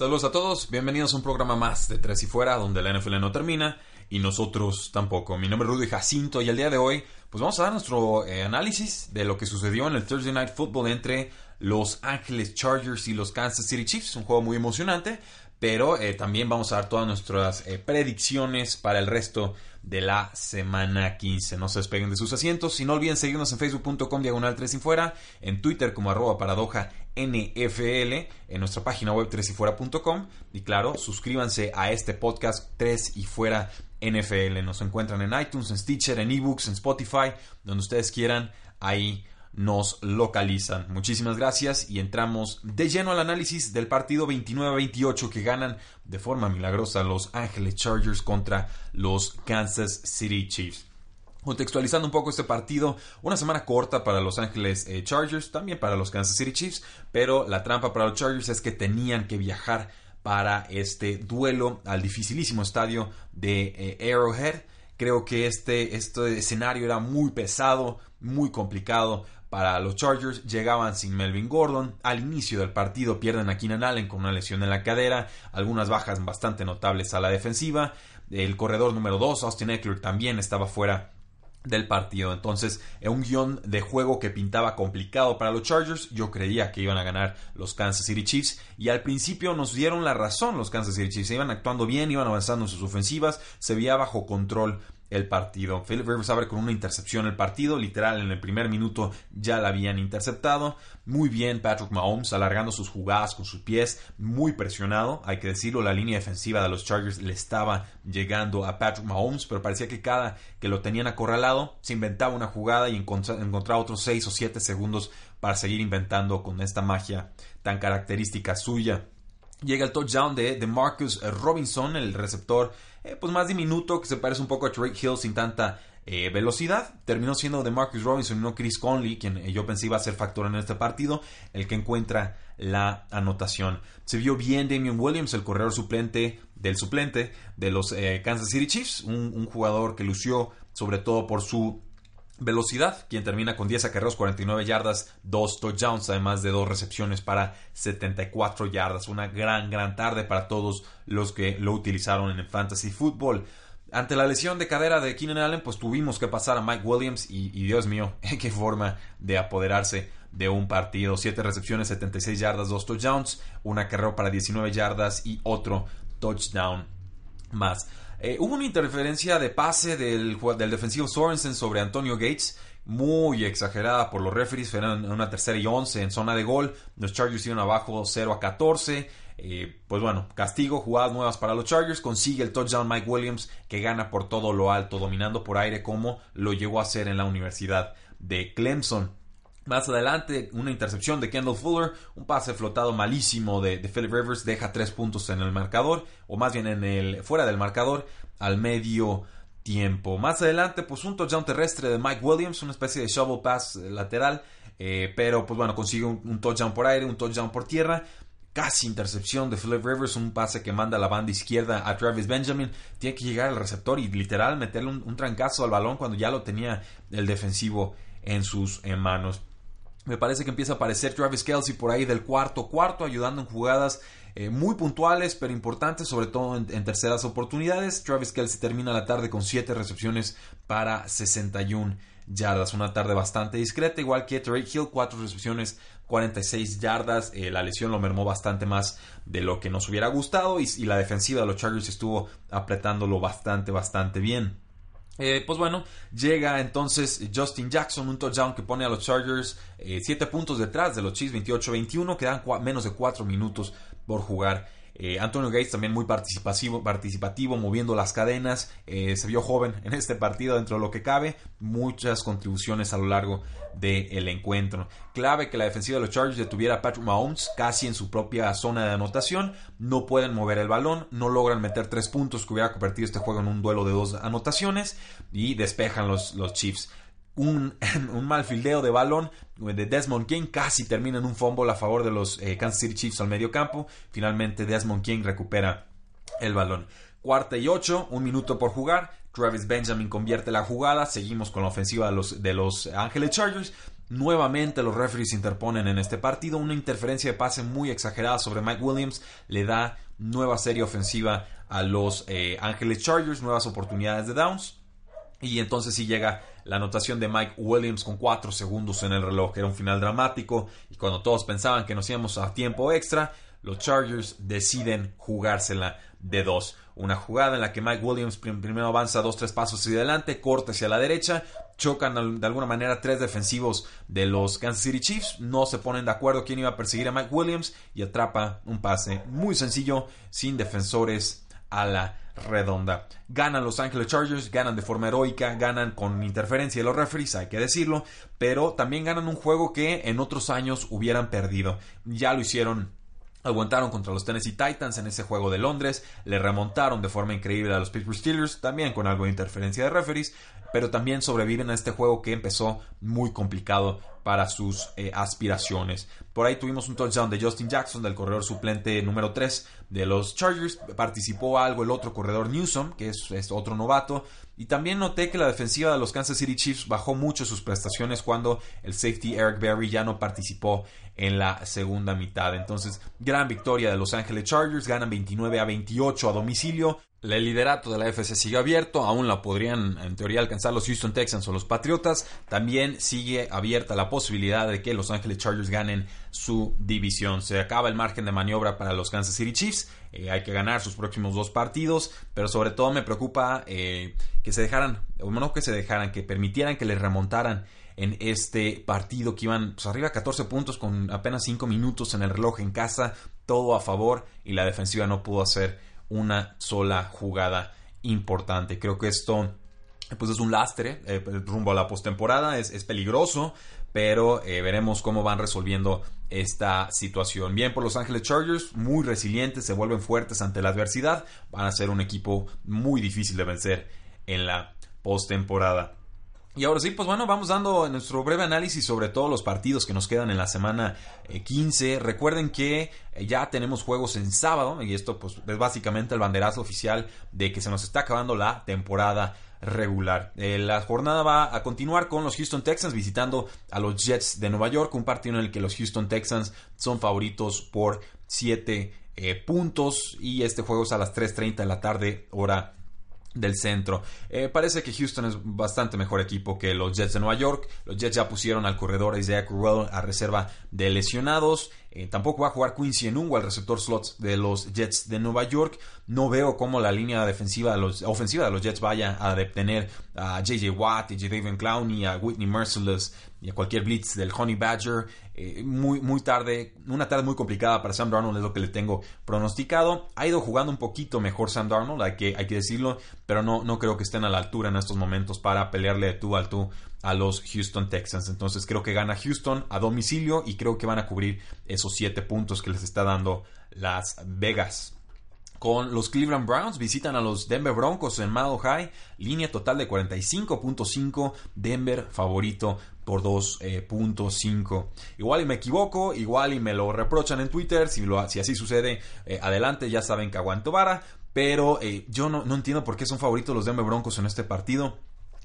Saludos a todos, bienvenidos a un programa más de Tres y Fuera, donde la NFL no termina y nosotros tampoco. Mi nombre es Rudy Jacinto y el día de hoy, pues vamos a dar nuestro eh, análisis de lo que sucedió en el Thursday Night Football entre los Ángeles Chargers y los Kansas City Chiefs. Un juego muy emocionante, pero eh, también vamos a dar todas nuestras eh, predicciones para el resto de la semana 15. No se despeguen de sus asientos y no olviden seguirnos en facebook.com diagonal 3 y fuera, en Twitter como arroba paradoja NFL, en nuestra página web 3 y fuera.com y claro, suscríbanse a este podcast 3 y fuera NFL. Nos encuentran en iTunes, en Stitcher, en eBooks, en Spotify, donde ustedes quieran, ahí nos localizan. Muchísimas gracias y entramos de lleno al análisis del partido 29-28 que ganan de forma milagrosa los Ángeles Chargers contra los Kansas City Chiefs. Contextualizando un poco este partido, una semana corta para Los Ángeles eh, Chargers, también para los Kansas City Chiefs, pero la trampa para los Chargers es que tenían que viajar para este duelo al dificilísimo estadio de eh, Arrowhead. Creo que este, este escenario era muy pesado, muy complicado para los Chargers. Llegaban sin Melvin Gordon. Al inicio del partido pierden a Keenan Allen con una lesión en la cadera. Algunas bajas bastante notables a la defensiva. El corredor número 2, Austin Eckler, también estaba fuera del partido. Entonces, en un guion de juego que pintaba complicado para los Chargers, yo creía que iban a ganar los Kansas City Chiefs y al principio nos dieron la razón los Kansas City Chiefs. Se iban actuando bien, iban avanzando en sus ofensivas, se veía bajo control el partido. Philip Rivers abre con una intercepción el partido, literal en el primer minuto ya la habían interceptado. Muy bien Patrick Mahomes alargando sus jugadas con sus pies, muy presionado, hay que decirlo, la línea defensiva de los Chargers le estaba llegando a Patrick Mahomes, pero parecía que cada que lo tenían acorralado se inventaba una jugada y encontraba otros 6 o 7 segundos para seguir inventando con esta magia tan característica suya. Llega el touchdown de, de Marcus Robinson, el receptor eh, pues más diminuto, que se parece un poco a Drake Hill sin tanta eh, velocidad. Terminó siendo de Marcus Robinson y no Chris Conley, quien eh, yo pensé iba a ser factor en este partido, el que encuentra la anotación. Se vio bien Damian Williams, el corredor suplente del suplente de los Kansas City Chiefs, un jugador que lució sobre todo por su velocidad, quien termina con 10 acarreos, 49 yardas, 2 touchdowns, además de dos recepciones para 74 yardas. Una gran, gran tarde para todos los que lo utilizaron en el fantasy football. Ante la lesión de cadera de Keenan Allen, pues tuvimos que pasar a Mike Williams y, Dios mío, qué forma de apoderarse de un partido. 7 recepciones, 76 yardas, 2 touchdowns, una carrera para 19 yardas y otro touchdown más. Eh, hubo una interferencia de pase del, defensivo Sorensen sobre Antonio Gates muy exagerada por los referees. en una tercera y once en zona de gol. Los Chargers iban abajo 0 a 14. Eh, pues bueno, castigo, jugadas nuevas para los Chargers. Consigue el touchdown Mike Williams que gana por todo lo alto, dominando por aire como lo llegó a hacer en la Universidad de Clemson. Más adelante, una intercepción de Kendall Fuller, un pase flotado malísimo de, Philip Rivers, deja tres puntos en el marcador, o más bien en el fuera del marcador, al medio tiempo. Más adelante, pues un touchdown terrestre de Mike Williams, una especie de shovel pass lateral, eh, pero pues bueno, consigue un, touchdown por aire, un touchdown por tierra. Casi intercepción de Philip Rivers, un pase que manda la banda izquierda a Travis Benjamin. Tiene que llegar al receptor y literal meterle un, trancazo al balón cuando ya lo tenía el defensivo en sus manos. Me parece que empieza a aparecer Travis Kelsey por ahí del cuarto cuarto, ayudando en jugadas eh, muy puntuales, pero importantes, sobre todo en, terceras oportunidades. Travis Kelsey termina la tarde con 7 recepciones para 61 yardas. Una tarde bastante discreta, igual que Drake Hill, 4 recepciones, 46 yardas. Eh, la lesión lo mermó bastante más de lo que nos hubiera gustado y, y la defensiva de los Chargers estuvo apretándolo bastante, bastante bien. Eh, pues bueno, llega entonces Justin Jackson, un touchdown que pone a los Chargers 7 eh, puntos detrás de los Chiefs 28-21, quedan menos de 4 minutos por jugar Eh, Antonio Gates también muy participativo, moviendo las cadenas. Eh, se vio joven en este partido dentro de lo que cabe. Muchas contribuciones a lo largo del encuentro. Clave que la defensiva de los Chargers detuviera a Patrick Mahomes casi en su propia zona de anotación. No pueden mover el balón, no logran meter tres puntos que hubiera convertido este juego en un duelo de dos anotaciones y despejan los, los Chiefs. Un, mal fildeo de balón de Desmond King casi termina en un fumble a favor de los eh, Kansas City Chiefs al medio campo. Finalmente Desmond King recupera el balón. Cuarta y ocho, un minuto por jugar. Travis Benjamin convierte la jugada. Seguimos con la ofensiva de los, de los Ángeles Chargers. Nuevamente los referees interponen en este partido. Una interferencia de pase muy exagerada sobre Mike Williams le da nueva serie ofensiva a los eh, Ángeles Chargers, nuevas oportunidades de downs. Y entonces sí llega la anotación de Mike Williams con 4 segundos en el reloj. Era un final dramático y cuando todos pensaban que nos íbamos a tiempo extra, los Chargers deciden jugársela de dos. Una jugada en la que Mike Williams primero avanza dos, tres pasos hacia adelante, corta hacia la derecha, chocan de alguna manera tres defensivos de los Kansas City Chiefs, no se ponen de acuerdo quién iba a perseguir a Mike Williams y atrapa un pase muy sencillo, sin defensores a la redonda. Ganan los Angeles Chargers, ganan de forma heroica, ganan con interferencia de los referees, hay que decirlo, pero también ganan un juego que en otros años hubieran perdido. Ya lo hicieron Aguantaron contra los Tennessee Titans en ese juego de Londres, le remontaron de forma increíble a los Pittsburgh Steelers, también con algo de interferencia de referees, pero también sobreviven a este juego que empezó muy complicado para sus eh, aspiraciones. Por ahí tuvimos un touchdown de Justin Jackson, del corredor suplente número 3 de los Chargers. Participó algo el otro corredor Newsom, que es, es, otro novato. Y también noté que la defensiva de los Kansas City Chiefs bajó mucho sus prestaciones cuando el safety Eric Berry ya no participó en la segunda mitad. Entonces, gran victoria de Los Ángeles Chargers, ganan 29 a 28 a domicilio. El liderato de la FC sigue abierto, aún la podrían en teoría alcanzar los Houston Texans o los Patriotas. También sigue abierta la posibilidad de que Los Ángeles Chargers ganen su división. Se acaba el margen de maniobra para los Kansas City Chiefs. Eh, hay que ganar sus próximos dos partidos, pero sobre todo me preocupa eh, que se dejaran, o no que se dejaran, que permitieran que les remontaran en este partido que iban pues, arriba 14 puntos con apenas 5 minutos en el reloj en casa, todo a favor y la defensiva no pudo hacer una sola jugada importante. Creo que esto pues es un lastre eh, rumbo a la postemporada, es, es, peligroso, pero eh, veremos cómo van resolviendo esta situación. Bien por Los Ángeles Chargers, muy resilientes, se vuelven fuertes ante la adversidad, van a ser un equipo muy difícil de vencer en la postemporada. Y ahora sí, pues bueno, vamos dando nuestro breve análisis sobre todos los partidos que nos quedan en la semana 15. Eh, Recuerden que eh, ya tenemos juegos en sábado y esto pues es básicamente el banderazo oficial de que se nos está acabando la temporada regular. Eh, la jornada va a continuar con los Houston Texans visitando a los Jets de Nueva York, un partido en el que los Houston Texans son favoritos por 7 puntos y este juego es a las 3.30 de la tarde hora del centro. Eh, parece que Houston es bastante mejor equipo que los Jets de Nueva York. Los Jets ya pusieron al corredor Isaiah Crowell a reserva de lesionados. Eh, tampoco va a jugar Quincy Enungo al receptor slot de los Jets de Nueva York. No veo cómo la línea defensiva ofensiva de los Jets vaya a detener a JJ Watt y J. Clowney, a Whitney Merciless y a cualquier blitz del Honey Badger. Eh, muy, muy tarde, una tarde muy complicada para Sam Darnold es lo que le tengo pronosticado. Ha ido jugando un poquito mejor Sam Darnold, hay que, hay que decirlo, pero no, no creo que estén a la altura en estos momentos para pelearle tú al tú a los Houston Texans. Entonces creo que gana Houston a domicilio y creo que van a cubrir esos 7 puntos que les está dando Las Vegas con los Cleveland Browns. Visitan a los Denver Broncos en Mado High. Línea total de 45.5. Denver favorito por 2.5. igual y me equivoco, igual y me lo reprochan en Twitter. Si, lo, si así sucede, eh, adelante, ya saben que aguanto vara. Pero eh, yo no, no entiendo por qué son favoritos los Denver Broncos en este partido.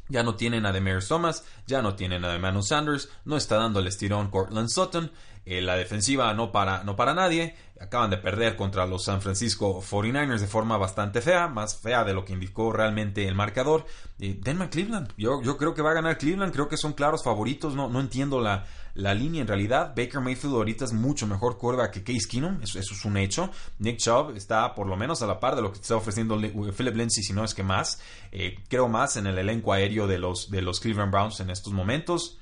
Ya no tienen a Demers Thomas, ya no tienen a Emmanuel Sanders, no está dando el estirón Cortland Sutton. Eh, la defensiva no para, no para nadie. Acaban de perder contra los San Francisco 49ers de forma bastante fea, más fea de lo que indicó realmente el marcador. Eh, denme Cleveland. Yo, yo creo que va a ganar Cleveland. Creo que son claros favoritos. No, no entiendo la, la línea en realidad. Baker Mayfield ahorita es mucho mejor curva que Case Keenum, eso, es un hecho. Nick Chubb está por lo menos a la par de lo que está ofreciendo Philip Lindsay, si no es que más. Eh, creo más en el elenco aéreo de los, de los Cleveland Browns en estos momentos.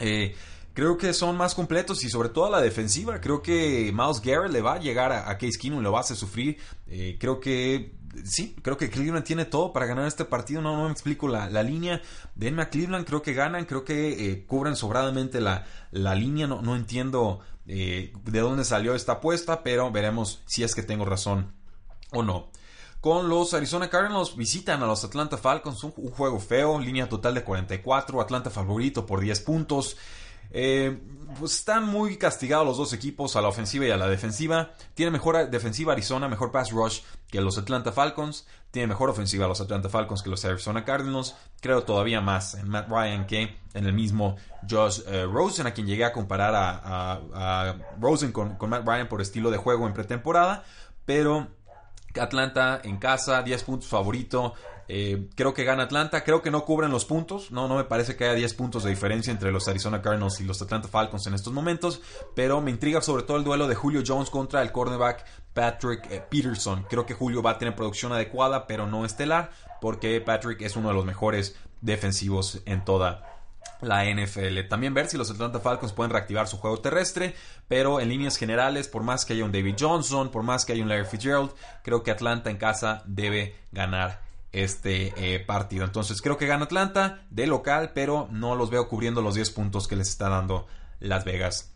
Eh, creo que son más completos y sobre todo a la defensiva. Creo que Miles Garrett le va a llegar a, Case Keenum, lo va a hacer sufrir. Eh, creo que sí, creo que Cleveland tiene todo para ganar este partido. No, no me explico la, línea. Denme a Cleveland, creo que ganan, creo que eh, cubren sobradamente la, la línea. No, no entiendo eh, de dónde salió esta apuesta, pero veremos si es que tengo razón o no. Con los Arizona Cardinals visitan a los Atlanta Falcons, un juego feo, línea total de 44, Atlanta favorito por 10 puntos. Eh, pues están muy castigados los dos equipos, a la ofensiva y a la defensiva. Tiene mejor defensiva Arizona, mejor pass rush que los Atlanta Falcons. Tiene mejor ofensiva los Atlanta Falcons que los Arizona Cardinals. Creo todavía más en Matt Ryan que en el mismo Josh eh, Rosen, a quien llegué a comparar a, Rosen con, con Matt Ryan por estilo de juego en pretemporada. Pero Atlanta en casa, 10 puntos favorito. Eh, creo que gana Atlanta. Creo que no cubren los puntos. No, no me parece que haya 10 puntos de diferencia entre los Arizona Cardinals y los Atlanta Falcons en estos momentos. Pero me intriga sobre todo el duelo de Julio Jones contra el cornerback Patrick eh, Peterson. Creo que Julio va a tener producción adecuada, pero no estelar, porque Patrick es uno de los mejores defensivos en toda la NFL. También ver si los Atlanta Falcons pueden reactivar su juego terrestre, pero en líneas generales, por más que haya un David Johnson, por más que haya un Larry Fitzgerald, creo que Atlanta en casa debe ganar este eh, partido. Entonces creo que gana Atlanta de local, pero no los veo cubriendo los 10 puntos que les está dando Las Vegas.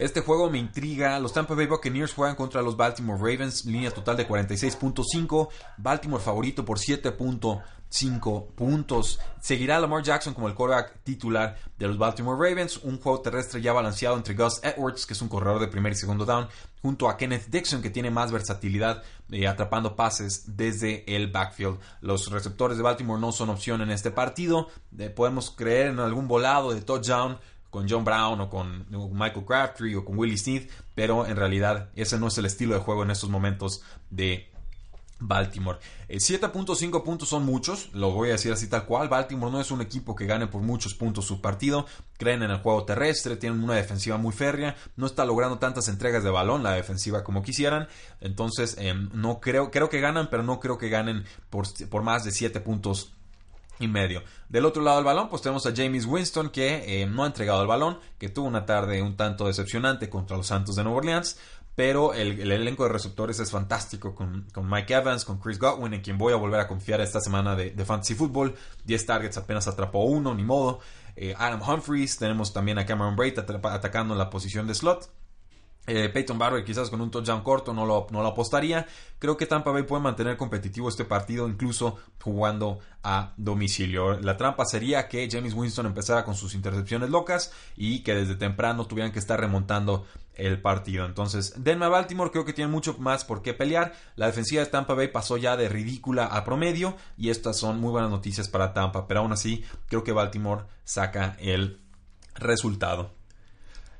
Este juego me intriga. Los Tampa Bay Buccaneers juegan contra los Baltimore Ravens. Línea total de 46.5. Baltimore favorito por 7.5 puntos. Seguirá Lamar Jackson como el quarterback titular de los Baltimore Ravens. Un juego terrestre ya balanceado entre Gus Edwards, que es un corredor de primer y segundo down, junto a Kenneth Dixon, que tiene más versatilidad eh, atrapando pases desde el backfield. Los receptores de Baltimore no son opción en este partido. Eh, podemos creer en algún volado de touchdown con John Brown o con Michael Crabtree o con Willie Smith, pero en realidad ese no es el estilo de juego en estos momentos de Baltimore. 7.5 eh, puntos son muchos, lo voy a decir así tal cual. Baltimore no es un equipo que gane por muchos puntos su partido. Creen en el juego terrestre, tienen una defensiva muy férrea, no está logrando tantas entregas de balón la defensiva como quisieran. Entonces, em, no creo, creo que ganan, pero no creo que ganen por, por más de 7 puntos y medio. Del otro lado del balón, pues tenemos a James Winston que eh, no ha entregado el balón, que tuvo una tarde un tanto decepcionante contra los Santos de Nueva Orleans, pero el, elenco de receptores es fantástico con, Mike Evans, con Chris Godwin, en quien voy a volver a confiar esta semana de, Fantasy Football. 10 targets apenas atrapó uno, ni modo. Eh, Adam Humphries, tenemos también a Cameron Braid atacando en la posición de slot. Eh, Peyton Barber quizás con un touchdown corto no lo, no lo apostaría. Creo que Tampa Bay puede mantener competitivo este partido incluso jugando a domicilio. La trampa sería que James Winston empezara con sus intercepciones locas y que desde temprano tuvieran que estar remontando el partido. Entonces, denme a Baltimore, creo que tiene mucho más por qué pelear. La defensiva de Tampa Bay pasó ya de ridícula a promedio y estas son muy buenas noticias para Tampa, pero aún así creo que Baltimore saca el resultado.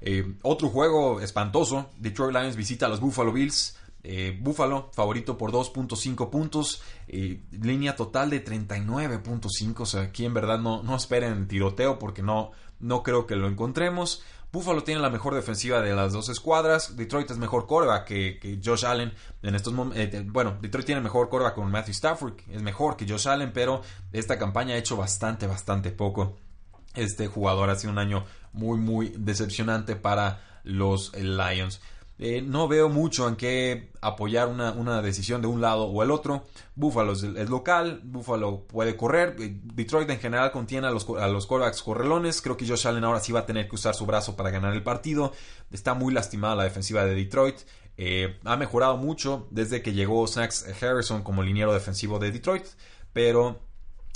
Eh, otro juego espantoso, Detroit Lions visita a los Buffalo Bills. Eh, Buffalo, favorito por 2.5 puntos, eh, línea total de 39.5, o sea, aquí en verdad no, no esperen tiroteo porque no, no creo que lo encontremos. Buffalo tiene la mejor defensiva de las dos escuadras. Detroit es mejor coreback que, Josh Allen. En estos bueno, Detroit tiene mejor coreback con Matthew Stafford. Es mejor que Josh Allen, pero esta campaña ha hecho bastante, bastante poco. Este jugador ha sido un año muy, muy decepcionante para los Lions. Eh, no veo mucho en qué apoyar una, decisión de un lado o el otro. Buffalo es, local, Buffalo puede correr. Eh, Detroit en general contiene a los, a los correlones. Creo que Josh Allen ahora sí va a tener que usar su brazo para ganar el partido. Está muy lastimada la defensiva de Detroit. Eh, ha mejorado mucho desde que llegó Snacks Harrison como liniero defensivo de Detroit, pero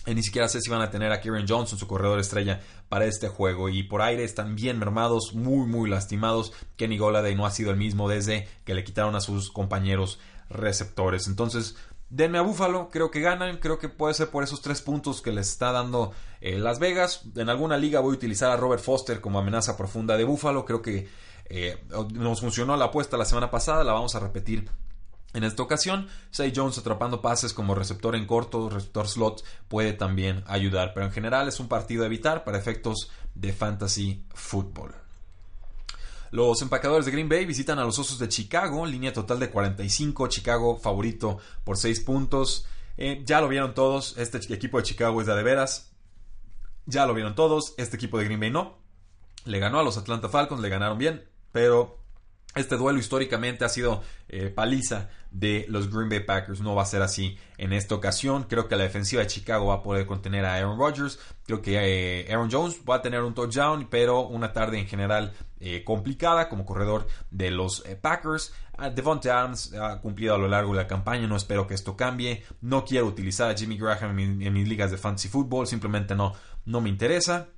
ni siquiera sé si van a tener a Kieran Johnson, su corredor estrella, para este juego. Y por aire están bien mermados, muy, muy lastimados. Kenny Goladay no ha sido el mismo desde que le quitaron a sus compañeros receptores. Entonces, denme a Búfalo, creo que ganan. Creo que puede ser por esos tres puntos que les está dando eh, Las Vegas. En alguna liga voy a utilizar a Robert Foster como amenaza profunda de Búfalo. Creo que eh, nos funcionó la apuesta la semana pasada, la vamos a repetir en esta ocasión, Say Jones atrapando pases como receptor en corto, receptor slot, puede también ayudar, pero en general es un partido a evitar para efectos de fantasy football. Los empacadores de Green Bay visitan a los Osos de Chicago, línea total de 45, Chicago favorito por 6 puntos. Eh, ya lo vieron todos, este equipo de Chicago es de, de veras. Ya lo vieron todos, este equipo de Green Bay no. le ganó a los Atlanta Falcons, le ganaron bien, pero este duelo históricamente ha sido eh, paliza de los Green Bay Packers. No va a ser así en esta ocasión. Creo que la defensiva de Chicago va a poder contener a Aaron Rodgers. Creo que eh, Aaron Jones va a tener un touchdown, pero una tarde en general eh, complicada como corredor de los Packers. Uh, Devontae Adams ha cumplido a lo largo de la campaña. No espero que esto cambie. No quiero utilizar a Jimmy Graham en, mis ligas de fantasy football. Simplemente no, no me interesa.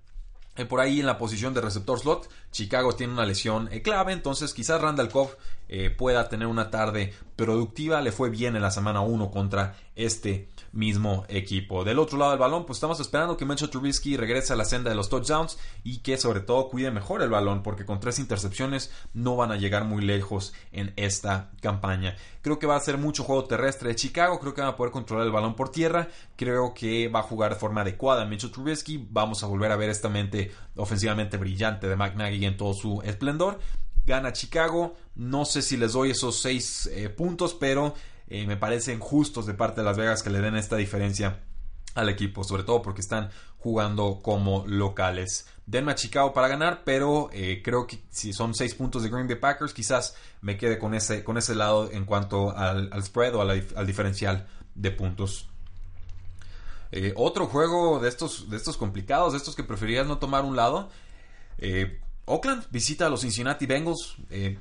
Eh, por ahí en la posición de receptor slot, Chicago tiene una lesión eh, clave, entonces quizás Randall Cobb eh, pueda tener una tarde productiva. Le fue bien en la semana 1 contra este mismo equipo. Del otro lado del balón, pues estamos esperando que Mitchell Trubisky regrese a la senda de los touchdowns y que sobre todo cuide mejor el balón, porque con tres intercepciones no van a llegar muy lejos en esta campaña. Creo que va a ser mucho juego terrestre de Chicago, creo que van a poder controlar el balón por tierra, creo que va a jugar de forma adecuada Mitchell Trubisky, vamos a volver a ver esta mente ofensivamente brillante de McNaghy en todo su esplendor. Gana Chicago, no sé si les doy esos seis eh, puntos, pero eh, me parecen justos de parte de Las Vegas que le den esta diferencia al equipo, sobre todo porque están jugando como locales. Denme a Chicago para ganar, pero eh, creo que si son seis puntos de Green Bay Packers, quizás me quede con ese, con ese lado en cuanto al, spread o al diferencial de puntos. Eh, otro juego de estos, de estos complicados, de estos que preferirías no tomar un lado. Oakland visita a los Cincinnati Bengals.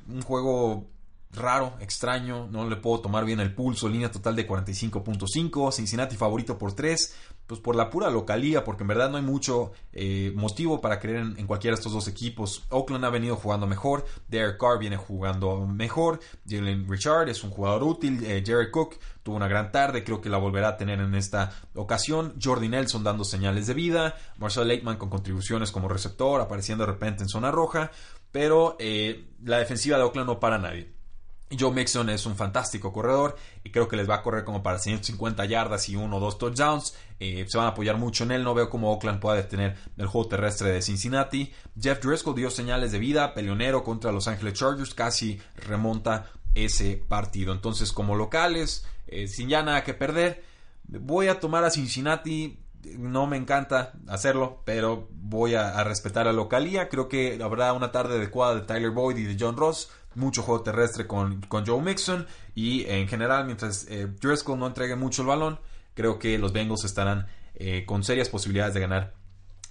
un juego raro, extraño, no le puedo tomar bien el pulso, línea total de 45.5, Cincinnati favorito por 3, pues por la pura localía, porque en verdad no hay mucho eh, motivo para creer en, cualquiera de estos dos equipos. Oakland ha venido jugando mejor, Derek Carr viene jugando mejor, Jalen Richard es un jugador útil, eh, Jared Cook tuvo una gran tarde, creo que la volverá a tener en esta ocasión, Jordi Nelson dando señales de vida, Marcel Lakeman con contribuciones como receptor, apareciendo de repente en zona roja, pero eh, la defensiva de Oakland no para nadie. Joe Mixon es un fantástico corredor y creo que les va a correr como para 150 yardas y uno o dos touchdowns. Eh, se van a apoyar mucho en él. No veo cómo Oakland pueda detener el juego terrestre de Cincinnati. Jeff Driscoll dio señales de vida, peleonero contra Los Angeles Chargers, casi remonta ese partido. Entonces, como locales, eh, sin ya nada que perder, voy a tomar a Cincinnati. No me encanta hacerlo, pero voy a, a respetar la localía. Creo que habrá una tarde adecuada de Tyler Boyd y de John Ross mucho juego terrestre con, Joe Mixon y en general mientras eh, Driscoll no entregue mucho el balón, creo que los Bengals estarán eh, con serias posibilidades de ganar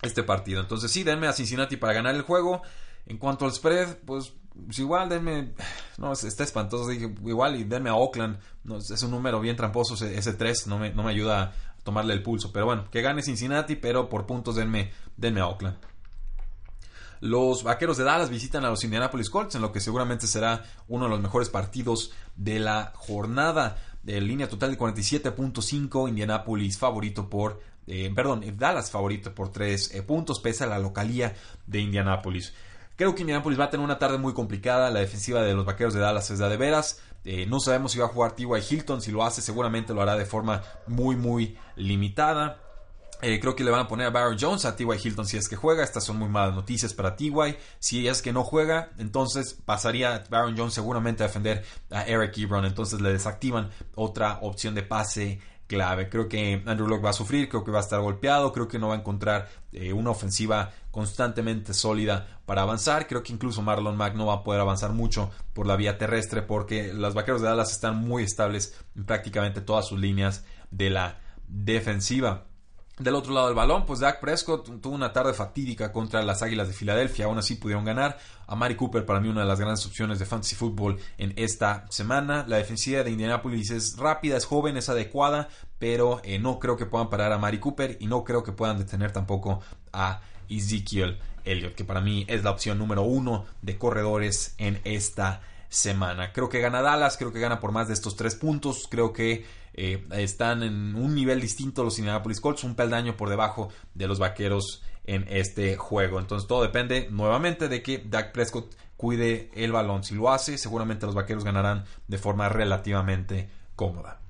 este partido. Entonces sí, denme a Cincinnati para ganar el juego. En cuanto al spread, pues, pues igual denme, no, está espantoso, igual y denme a Oakland, no, es un número bien tramposo ese, 3, no me, no me ayuda a tomarle el pulso, pero bueno, que gane Cincinnati, pero por puntos denme, denme a Oakland. Los Vaqueros de Dallas visitan a los Indianapolis Colts en lo que seguramente será uno de los mejores partidos de la jornada. De línea total de 47.5, Indianapolis favorito por, eh, perdón, Dallas favorito por 3 eh, puntos, pese a la localía de Indianapolis. Creo que Indianapolis va a tener una tarde muy complicada. La defensiva de los vaqueros de Dallas es la de veras. Eh, no sabemos si va a jugar T.Y. Hilton. Si lo hace, seguramente lo hará de forma muy, muy limitada. Eh, creo que le van a poner a Barry Jones a T.Y. Hilton si es que juega. Estas son muy malas noticias para T.Y. Si es que no juega, entonces pasaría Baron Jones seguramente a defender a Eric Ebron. Entonces le desactivan otra opción de pase clave. Creo que Andrew Locke va a sufrir, creo que va a estar golpeado, creo que no va a encontrar eh, una ofensiva constantemente sólida para avanzar. Creo que incluso Marlon Mack no va a poder avanzar mucho por la vía terrestre porque los vaqueros de Dallas están muy estables en prácticamente todas sus líneas de la defensiva. Del otro lado del balón, pues Dak Prescott tuvo una tarde fatídica contra las Águilas de Filadelfia, aún así pudieron ganar. A Mari Cooper para mí una de las grandes opciones de fantasy football en esta semana. La defensiva de Indianapolis es rápida, es joven, es adecuada, pero eh, no creo que puedan parar a Mari Cooper y no creo que puedan detener tampoco a Ezekiel Elliott, que para mí es la opción número uno de corredores en esta semana. Creo que gana Dallas, creo que gana por más de estos tres puntos, creo que eh, están en un nivel distinto los Indianapolis Colts, un peldaño por debajo de los Vaqueros en este juego. Entonces todo depende nuevamente de que Dak Prescott cuide el balón. Si lo hace, seguramente los Vaqueros ganarán de forma relativamente cómoda.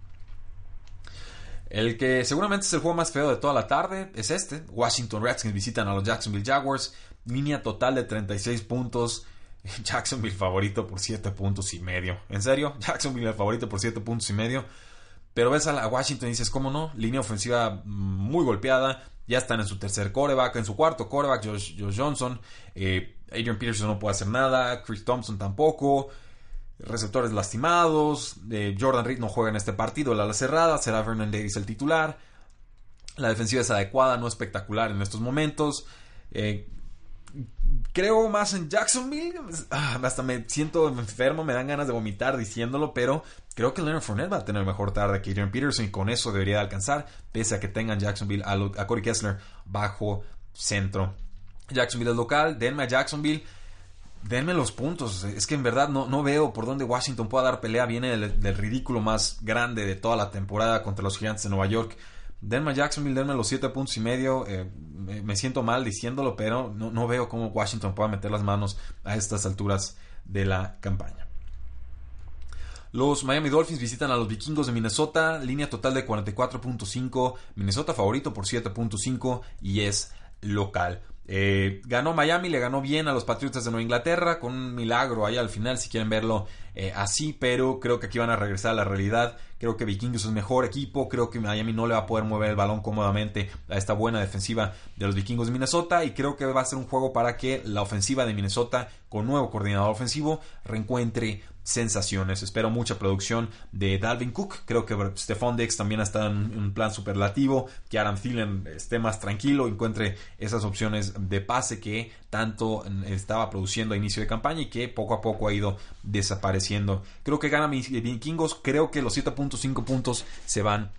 El que seguramente es el juego más feo de toda la tarde es este. Washington Redskins visitan a los Jacksonville Jaguars. Línea total de 36 puntos. Jacksonville favorito por 7 puntos y medio. ¿En serio? Jacksonville el favorito por 7 puntos y medio. Pero ves a Washington y dices, ¿cómo no? Línea ofensiva muy golpeada. Ya están en su tercer coreback, en su cuarto coreback, Josh, Johnson. Eh, Adrian Peterson no puede hacer nada. Chris Thompson tampoco. Receptores lastimados. Eh, Jordan Reed no juega en este partido. La ala cerrada. Será Vernon Davis el titular. La defensiva es adecuada, no espectacular en estos momentos. Eh, creo más en Jacksonville. Ah, hasta me siento enfermo, me dan ganas de vomitar diciéndolo, pero creo que Leonard Fournette va a tener mejor tarde que Adrian Peterson y con eso debería alcanzar, pese a que tengan Jacksonville a, Corey Kessler bajo centro. Jacksonville es local, denme a Jacksonville. Denme los puntos. Es que en verdad no, no veo por dónde Washington pueda dar pelea. Viene del, del ridículo más grande de toda la temporada contra los Gigantes de Nueva York. Denme a Jacksonville, denme los 7 puntos y medio. Eh, me, siento mal diciéndolo, pero no, veo cómo Washington pueda meter las manos a estas alturas de la campaña. Los Miami Dolphins visitan a los vikingos de Minnesota, línea total de 44.5, Minnesota favorito por 7.5 y es local. Eh, ganó Miami, le ganó bien a los Patriotas de Nueva Inglaterra, con un milagro ahí al final, si quieren verlo eh, así, pero creo que aquí van a regresar a la realidad. Creo que Vikingos es mejor equipo, creo que Miami no le va a poder mover el balón cómodamente a esta buena defensiva de los Vikingos de Minnesota y creo que va a ser un juego para que la ofensiva de Minnesota con nuevo coordinador ofensivo reencuentre sensaciones. Espero mucha producción de Dalvin Cook. Creo que Stephon Dex también está en un plan superlativo. Que Aaron Thielen esté más tranquilo, encuentre esas opciones de pase que tanto estaba produciendo a inicio de campaña y que poco a poco ha ido desapareciendo. Creo que gana Vikingos. Creo que los 7.5 puntos se van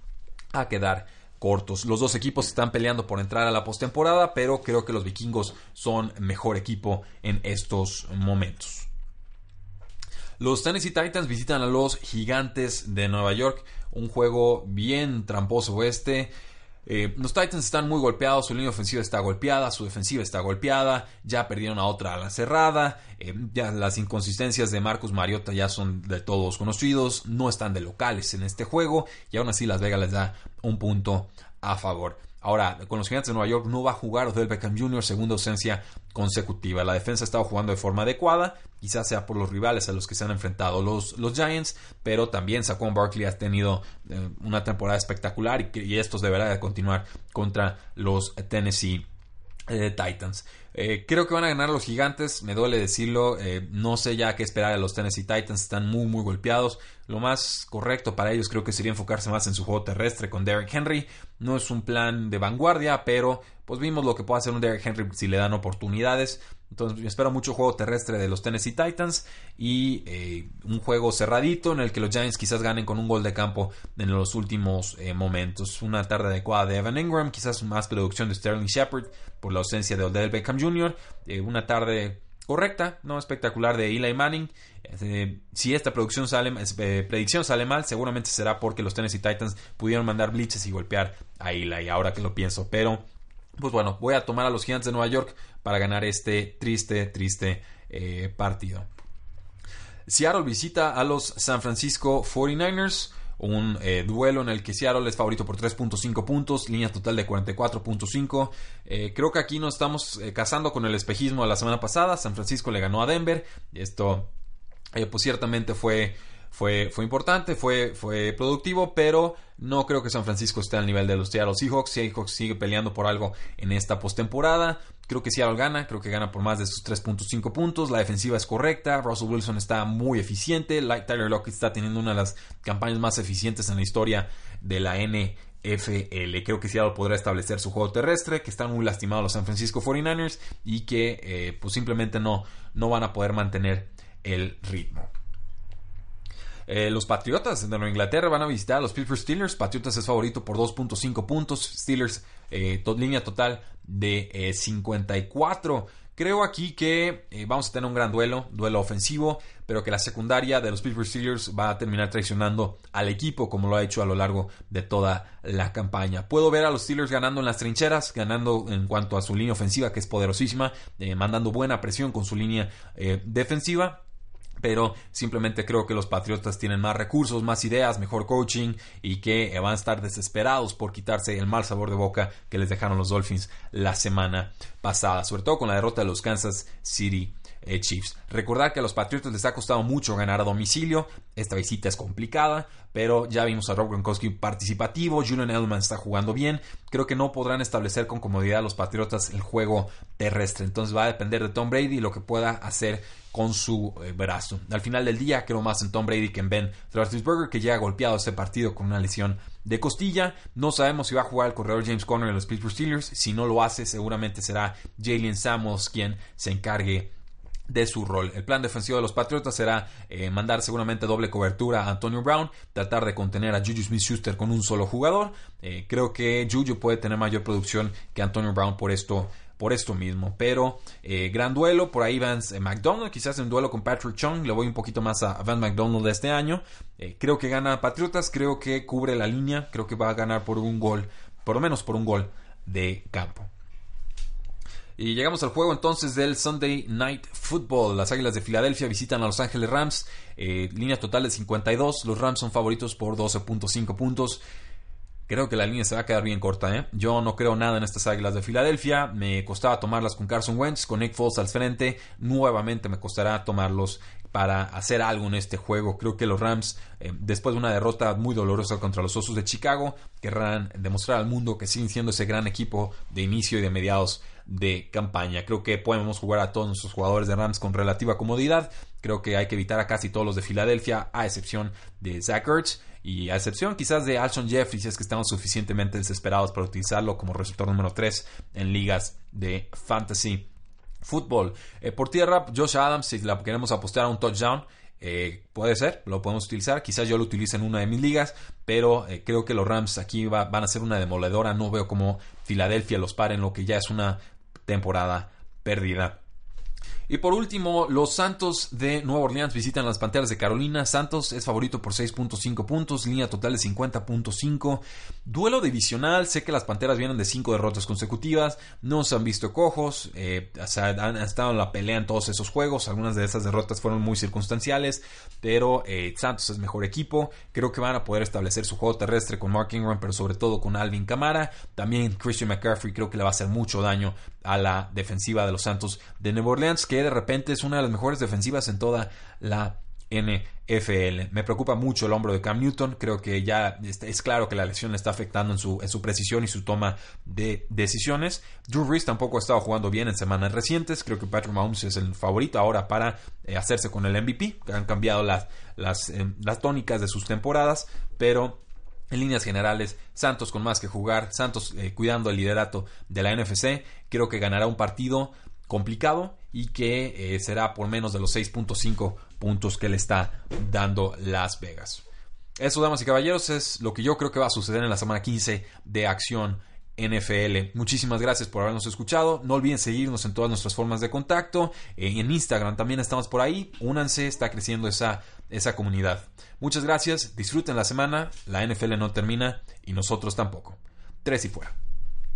a quedar cortos. Los dos equipos están peleando por entrar a la postemporada, pero creo que los vikingos son mejor equipo en estos momentos. Los Tennessee Titans visitan a los Gigantes de Nueva York. Un juego bien tramposo este. Eh, los Titans están muy golpeados, su línea ofensiva está golpeada, su defensiva está golpeada, ya perdieron a otra a la cerrada, eh, ya las inconsistencias de Marcus Mariota ya son de todos conocidos, no están de locales en este juego y aún así Las Vegas les da un punto a favor. Ahora, con los Gigantes de Nueva York no va a jugar Odell Beckham Jr. segunda ausencia consecutiva. La defensa ha estado jugando de forma adecuada, quizás sea por los rivales a los que se han enfrentado los, los Giants, pero también Saquon Barkley ha tenido eh, una temporada espectacular y, estos deberá de continuar contra los Tennessee eh, Titans. Eh, creo que van a ganar los gigantes, me duele decirlo, no sé ya qué esperar de los Tennessee Titans, están muy muy golpeados. Lo más correcto para ellos creo que sería enfocarse más en su juego terrestre con Derrick Henry. No es un plan de vanguardia, pero pues vimos lo que puede hacer un Derrick Henry si le dan oportunidades. Entonces espero mucho juego terrestre de los Tennessee Titans y eh, un juego cerradito en el que los Giants quizás ganen con un gol de campo en los últimos eh, momentos. Una tarde adecuada de Evan Ingram, quizás más producción de Sterling Shepard por la ausencia de Odell Beckham Jr. Eh, una tarde correcta, no espectacular de Eli Manning. si esta producción sale, predicción sale mal, seguramente será porque los Tennessee Titans pudieron mandar blitzes y golpear a Eli, ahora que lo pienso. Pero pues bueno, voy a tomar a los Gigantes de Nueva York para ganar este triste, triste eh, partido. Seattle visita a los San Francisco 49ers. Un eh, duelo en el que Seattle es favorito por 3.5 puntos, línea total de 44.5. Eh, creo que aquí nos estamos casando con el espejismo de la semana pasada. San Francisco le ganó a Denver. Esto, pues ciertamente fue fue, fue importante, fue, fue productivo, pero no creo que San Francisco esté al nivel de los Seattle Seahawks. Seahawks sigue peleando por algo en esta postemporada. Creo que Seattle gana, creo que gana por más de sus 3.5 puntos. La defensiva es correcta. Russell Wilson está muy eficiente. Tyler Lockett está teniendo una de las campañas más eficientes en la historia de la NFL. Creo que Seattle podrá establecer su juego terrestre, que están muy lastimados los San Francisco 49ers y que eh, pues simplemente no, no van a poder mantener el ritmo. Eh, los Patriotas de Nueva Inglaterra van a visitar a los Pittsburgh Steelers. Patriotas es favorito por 2.5 puntos. Steelers, eh, línea total de 54. Eh, Creo aquí que vamos a tener un gran duelo, duelo ofensivo, pero que la secundaria de los Pittsburgh Steelers va a terminar traicionando al equipo como lo ha hecho a lo largo de toda la campaña. Puedo ver a los Steelers ganando en las trincheras, ganando en cuanto a su línea ofensiva que es poderosísima, mandando buena presión con su línea defensiva pero simplemente creo que los Patriotas tienen más recursos, más ideas, mejor coaching y que van a estar desesperados por quitarse el mal sabor de boca que les dejaron los Dolphins la semana pasada, sobre todo con la derrota de los Kansas City eh, Chiefs. Recordar que a los Patriotas les ha costado mucho ganar a domicilio. esta visita es complicada, pero ya vimos a Rob Gronkowski participativo, Julian Edelman está jugando bien, creo que no podrán establecer con comodidad los Patriotas el juego terrestre, entonces va a depender de Tom Brady y lo que pueda hacer con su eh, brazo. Al final del día creo más en Tom Brady que en Ben Roethlisberger que llega golpeado este partido con una lesión de costilla. No sabemos si va a jugar el corredor James Conner en los Pittsburgh Steelers. Si no lo hace, seguramente será Jalen Samuels quien se encargue de su rol. El plan defensivo de los Patriotas será eh, mandar seguramente doble cobertura a Antonio Brown, tratar de contener a Juju Smith-Schuster con un solo jugador. Eh, creo que Juju puede tener mayor producción que Antonio Brown por esto por esto mismo. Pero eh, gran duelo, por ahí Vance McDonald, quizás en duelo con Patrick Chung, le voy un poquito más a Van McDonald de este año. creo que gana Patriotas, creo que cubre la línea, creo que va a ganar por un gol, por lo menos por un gol de campo. Y llegamos al juego entonces del Sunday Night Football. Las Águilas de Filadelfia visitan a Los Ángeles Rams. Eh, línea total de 52. Los Rams son favoritos por 12.5 puntos. Creo que la línea se va a quedar bien corta. ¿eh? Yo no creo nada en estas Águilas de Filadelfia. Me costaba tomarlas con Carson Wentz, con Nick Foles al frente. Nuevamente me costará tomarlos para hacer algo en este juego. Creo que los Rams, eh, después de una derrota muy dolorosa contra los Osos de Chicago, querrán demostrar al mundo que siguen siendo ese gran equipo de inicio y de mediados de campaña. Creo que podemos jugar a todos nuestros jugadores de Rams con relativa comodidad. Creo que hay que evitar a casi todos los de Filadelfia, a excepción de Zach Ertz y a excepción quizás de Alshon Jeffrey, si es que estamos suficientemente desesperados para utilizarlo como receptor número 3 en ligas de fantasy fútbol. Eh, por tierra, Josh Adams, si la queremos apostar a un touchdown, eh, puede ser, lo podemos utilizar. Quizás yo lo utilice en una de mis ligas, pero eh, creo que los Rams aquí van a ser una demoledora. No veo como Filadelfia los paren, lo que ya es una temporada perdida. Y por último, los Santos de Nueva Orleans visitan las Panteras de Carolina. Santos es favorito por 6.5 puntos, línea total de 50.5. Duelo divisional, sé que las Panteras vienen de 5 derrotas consecutivas, no se han visto cojos, eh, han estado en la pelea en todos esos juegos, algunas de esas derrotas fueron muy circunstanciales, pero eh, Santos es mejor equipo, creo que van a poder establecer su juego terrestre con Mark Ingram, pero sobre todo con Alvin Camara. También Christian McCaffrey creo que le va a hacer mucho daño a la defensiva de los Santos de Nueva Orleans, que de repente es una de las mejores defensivas en toda la NFL. Me preocupa mucho el hombro de Cam Newton. Creo que ya es claro que la lesión le está afectando en su, precisión y su toma de decisiones. Drew Brees tampoco ha estado jugando bien en semanas recientes. Creo que Patrick Mahomes es el favorito ahora para eh, hacerse con el MVP. Han cambiado eh, las tónicas de sus temporadas, pero en líneas generales, Santos con más que jugar, Santos eh, cuidando el liderato de la NFC, creo que ganará un partido complicado y que eh, será por menos de los 6.5 puntos que le está dando Las Vegas. Eso, damas y caballeros, es lo que yo creo que va a suceder en la semana 15 de acción NFL. Muchísimas gracias por habernos escuchado. No olviden seguirnos en todas nuestras formas de contacto. Eh, en Instagram también estamos por ahí. Únanse, está creciendo esa, esa comunidad. Muchas gracias, disfruten la semana. La NFL no termina y nosotros tampoco. Tres y fuera.